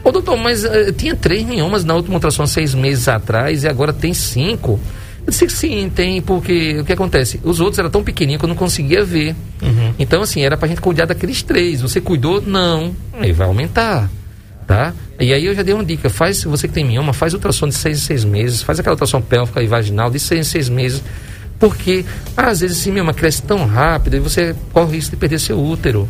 Ô doutor, mas eh, tinha três miomas na última ultrassom seis meses atrás e agora tem cinco. Eu disse que sim, tem, porque o que acontece? Os outros eram tão pequenininhos que eu não conseguia ver. Então, assim, era pra gente cuidar daqueles três. Você cuidou? Não. Aí vai aumentar. Tá? E aí eu já dei uma dica. Faz, você que tem mioma, faz ultrassom de seis em seis meses, faz aquela ultrassom pélvica e vaginal de seis em seis meses Porque às vezes esse mioma cresce tão rápido e você corre o risco de perder seu útero.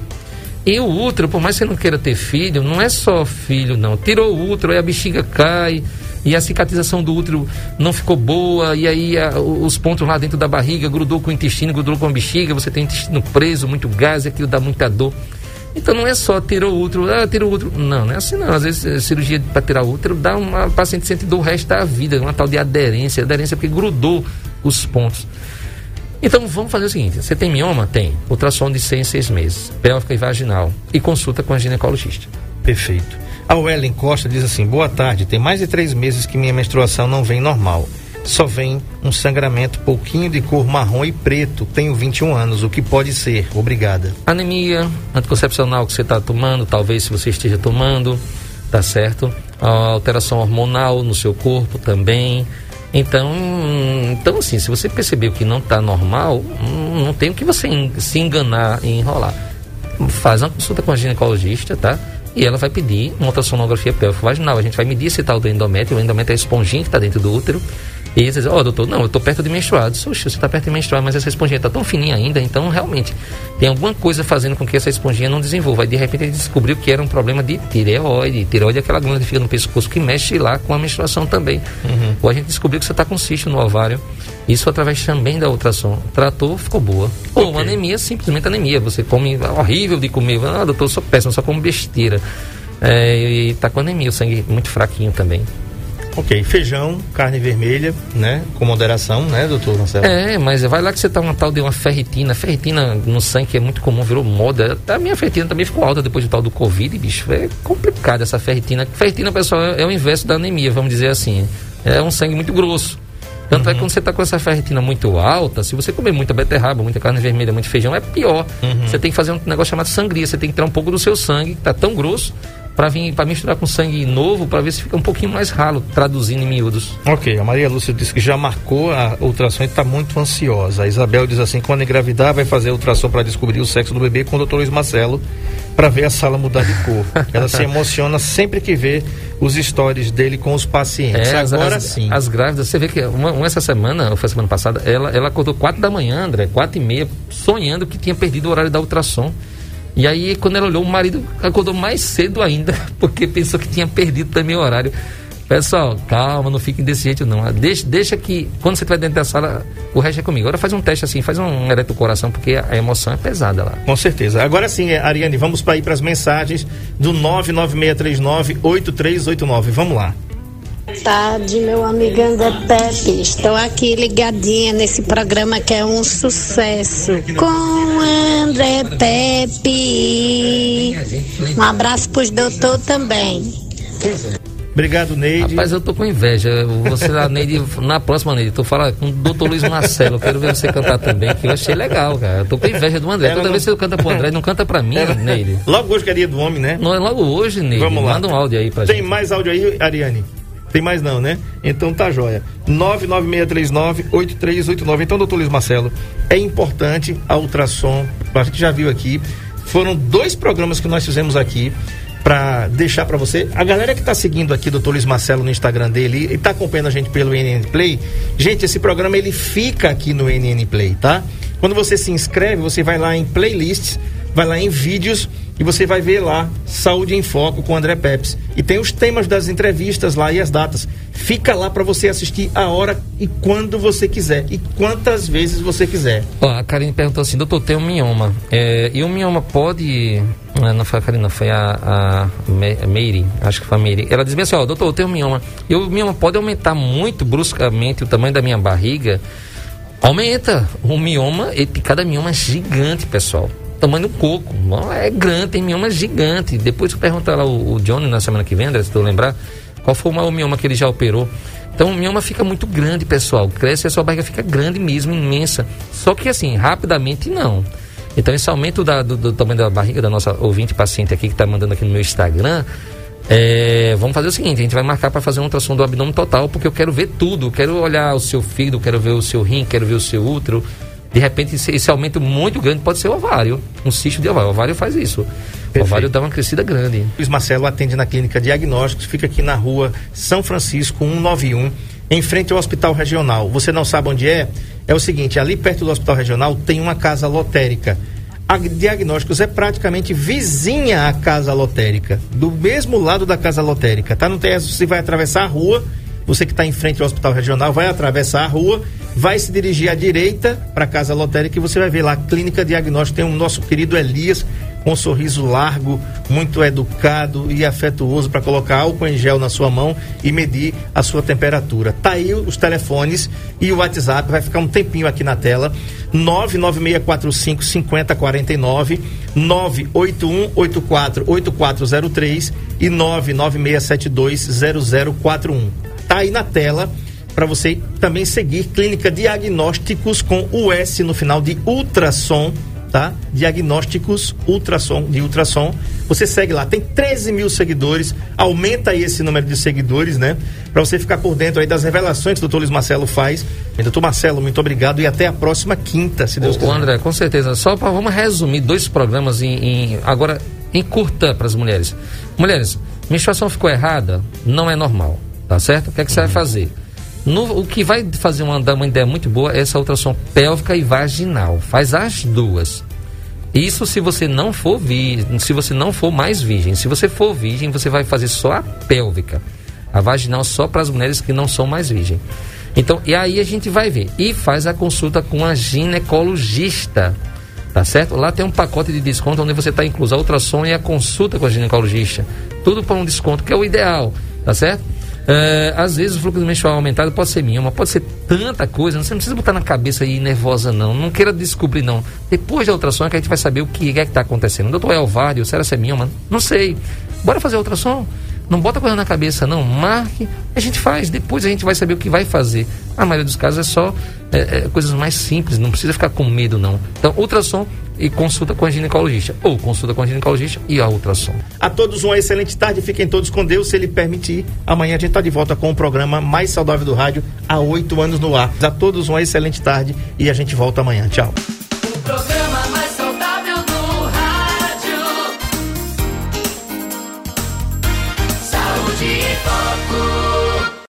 E o útero, por mais que você não queira ter filho, não é só filho, não. Tirou o útero, aí a bexiga cai, e a cicatrização do útero não ficou boa, e aí a, os pontos lá dentro da barriga grudou com o intestino, grudou com a bexiga, você tem o intestino preso, muito gás, e aquilo dá muita dor. Então não é só tirou o útero, ah, tirou o útero. Não, não é assim não. Às vezes a cirurgia para tirar o útero dá uma paciente sente dor o resto da vida, uma tal de aderência, aderência porque grudou os pontos. Então vamos fazer o seguinte: você tem mioma? Tem. Ultrassom de 6 em 6 meses, pélvica e vaginal. E consulta com a ginecologista. Perfeito. A Wellen Costa diz assim: Boa tarde, tem mais de três meses que minha menstruação não vem normal. Só vem um sangramento pouquinho de cor marrom e preto. Tenho 21 anos. O que pode ser? Obrigada. Anemia anticoncepcional que você está tomando, talvez se você esteja tomando, tá certo? A alteração hormonal no seu corpo também. Então, então assim, se você percebeu que não está normal, não tem o que você se enganar e enrolar. Faz uma consulta com a ginecologista, tá? E ela vai pedir uma ultrassonografia pélvica vaginal. A gente vai medir esse tal do endométrio. O endométrio é a esponjinha que está dentro do útero. E você diz, ó, oh, doutor, não, eu estou perto de menstruar. Oxe, você está perto de menstruar, mas essa esponjinha está tão fininha ainda, então realmente tem alguma coisa fazendo com que essa esponjinha não desenvolva. Aí de repente ele descobriu que era um problema de tireoide. Tireoide é aquela glândula que fica no pescoço que mexe lá com a menstruação também. Uhum. Ou a gente descobriu que você está com cisto no ovário. Isso através também da ultrassom. Tratou, ficou boa. Okay. Ou uma anemia, simplesmente anemia. Você come horrível de comer. Ah, doutor, eu sou péssimo, só como besteira. É, e está com anemia, o sangue muito fraquinho também. Ok, feijão, carne vermelha, né? Com moderação, né, doutor Marcelo? É, mas vai lá que você tá uma tal de uma ferritina. Ferritina no sangue que é muito comum, virou moda. A minha ferritina também ficou alta depois do tal do Covid, bicho. É complicado essa ferritina. Ferritina, pessoal, é, é o inverso da anemia, vamos dizer assim. É um sangue muito grosso. Tanto uhum. é que quando você está com essa ferritina muito alta, se você comer muita beterraba, muita carne vermelha, muito feijão, é pior. Uhum. Você tem que fazer um negócio chamado sangria. Você tem que tirar um pouco do seu sangue, que está tão grosso, para vir para misturar com sangue novo para ver se fica um pouquinho mais ralo, traduzindo em miúdos. Ok, a Maria Lúcia disse que já marcou a ultrassom e está muito ansiosa. A Isabel diz assim: quando engravidar, vai fazer a ultrassom para descobrir o sexo do bebê com o doutor Luiz Marcelo para ver a sala mudar de cor. [laughs] Ela se emociona sempre que vê os stories dele com os pacientes. É, Agora as, sim. As grávidas, você vê que uma, uma, essa semana, ou foi semana passada, ela, ela acordou quatro da manhã, André, quatro e meia, sonhando que tinha perdido o horário da ultrassom. E aí, quando ela olhou, o marido acordou mais cedo ainda, [laughs] porque pensou que tinha perdido também o horário. Pessoal, calma, não fiquem desse jeito não. Deixa, deixa que, quando você estiver dentro da sala, o resto é comigo. Agora faz um teste assim, faz um ereto coração, porque a emoção é pesada lá. Com certeza. Agora sim, Ariane, vamos para ir para as mensagens do 99639-8389. Vamos lá tarde, meu amigo André Pepe. Estou aqui ligadinha nesse programa que é um sucesso. Com André Pepe. Um abraço para os doutor também. Obrigado, Neide. Rapaz, eu tô com inveja. Você, a Neide, na próxima, Neide, tô falando com o doutor Luiz Marcelo. Eu quero ver você cantar também, que eu achei legal, cara. Eu tô com inveja do André. Toda não... vez que você canta pro André, não canta pra mim, Ela... Neide. Logo hoje que é dia do homem, né? Não, é logo hoje, Neide. Vamos lá. Manda um áudio aí pra Tem gente. Tem mais áudio aí, Ariane? Tem mais não, né? Então tá joia. 99639-8389. Então, doutor Luiz Marcelo, é importante a ultrassom, a gente já viu aqui. Foram dois programas que nós fizemos aqui para deixar para você. A galera que está seguindo aqui, doutor Luiz Marcelo, no Instagram dele e está acompanhando a gente pelo NN Play, gente, esse programa ele fica aqui no NN Play, tá? Quando você se inscreve, você vai lá em playlists, vai lá em vídeos e você vai ver lá Saúde em Foco com André Peps. E tem os temas das entrevistas lá e as datas. Fica lá para você assistir a hora e quando você quiser e quantas vezes você quiser. Ó, a Karine perguntou assim, doutor, tem um mioma. É, e o mioma pode. Ah, não foi a Karine, não, foi a, a Meire, acho que foi a Meire. Ela disse assim, ó, doutor, eu tenho um mioma. E o mioma pode aumentar muito bruscamente o tamanho da minha barriga? Aumenta. O mioma, cada mioma é gigante, pessoal tamanho do coco. É grande, tem mioma gigante. Depois eu perguntar lá o, o Johnny na semana que vem, se tu lembrar, qual foi o maior mioma que ele já operou. Então o mioma fica muito grande, pessoal. Cresce e a sua barriga fica grande mesmo, imensa. Só que assim, rapidamente não. Então esse aumento da, do, do, tamanho da barriga da nossa ouvinte paciente aqui que está mandando aqui no meu Instagram. É, vamos fazer o seguinte, a gente vai marcar para fazer um ultrassom do abdômen total, porque eu quero ver tudo, quero olhar o seu fígado, quero ver o seu rim, quero ver o seu útero, de repente, esse, aumento muito grande pode ser o ovário, um cisto de ovário. O ovário faz isso. Perfeito. O ovário dá uma crescida grande. Luiz Marcelo atende na clínica Diagnósticos, fica aqui na rua São Francisco 191, em frente ao Hospital Regional. Você não sabe onde é? é o seguinte: ali perto do Hospital Regional tem uma casa lotérica. A Diagnósticos é praticamente vizinha à casa lotérica, do mesmo lado da casa lotérica, tá? Não tem você vai atravessar a rua, você que está em frente ao Hospital Regional vai atravessar a rua, vai se dirigir à direita para a casa lotérica e você vai ver lá a Clínica Diagnóstico. Tem o nosso querido Elias com um sorriso largo, muito educado e afetuoso para colocar álcool em gel na sua mão e medir a sua temperatura. Tá aí os telefones e o WhatsApp, vai ficar um tempinho aqui na tela. 99645 5049, 98184 8403 e 99672 0041. Tá aí na tela para você também seguir Clínica Diagnósticos com o S no final de ultrassom tá? Diagnósticos ultrassom, de ultrassom. Você segue lá, tem 13 mil seguidores, aumenta aí esse número de seguidores, né? Para você ficar por dentro aí das revelações que o doutor Luiz Marcelo faz. Doutor Marcelo, muito obrigado e até a próxima quinta, se Deus quiser. André, com certeza. Só para vamos resumir dois programas em, em agora em curta para as mulheres. Mulheres, menstruação ficou errada, não é normal, tá certo? O que é que você vai uhum. fazer? No, o que vai fazer uma, uma ideia muito boa é essa ultrassom pélvica e vaginal. Faz as duas. Isso se você não for virgem, se você não for mais virgem. Se você for virgem, você vai fazer só a pélvica. A vaginal só para as mulheres que não são mais virgem. Então, e aí a gente vai ver. E faz a consulta com a ginecologista. Tá certo? Lá tem um pacote de desconto onde você está incluso a ultrassom e a consulta com a ginecologista. Tudo por um desconto, que é o ideal. Tá certo? É, às vezes o fluxo menstrual aumentado pode ser mioma, pode ser tanta coisa, você não precisa botar na cabeça aí nervosa não, não queira descobrir não. Depois da ultrassom é que a gente vai saber o que é que está acontecendo. Doutor, ovário, será que é mioma? Não sei. Bora fazer ultrassom? Não bota coisa na cabeça, não. Marque, a gente faz. Depois a gente vai saber o que vai fazer. A maioria dos casos é só é, é, coisas mais simples, não precisa ficar com medo, não. Então, ultrassom e consulta com a ginecologista. Ou consulta com a ginecologista e a ultrassom. A todos uma excelente tarde. Fiquem todos com Deus, se Ele permitir. Amanhã a gente está de volta com o programa mais saudável do rádio, há oito anos no ar. A todos uma excelente tarde e a gente volta amanhã. Tchau.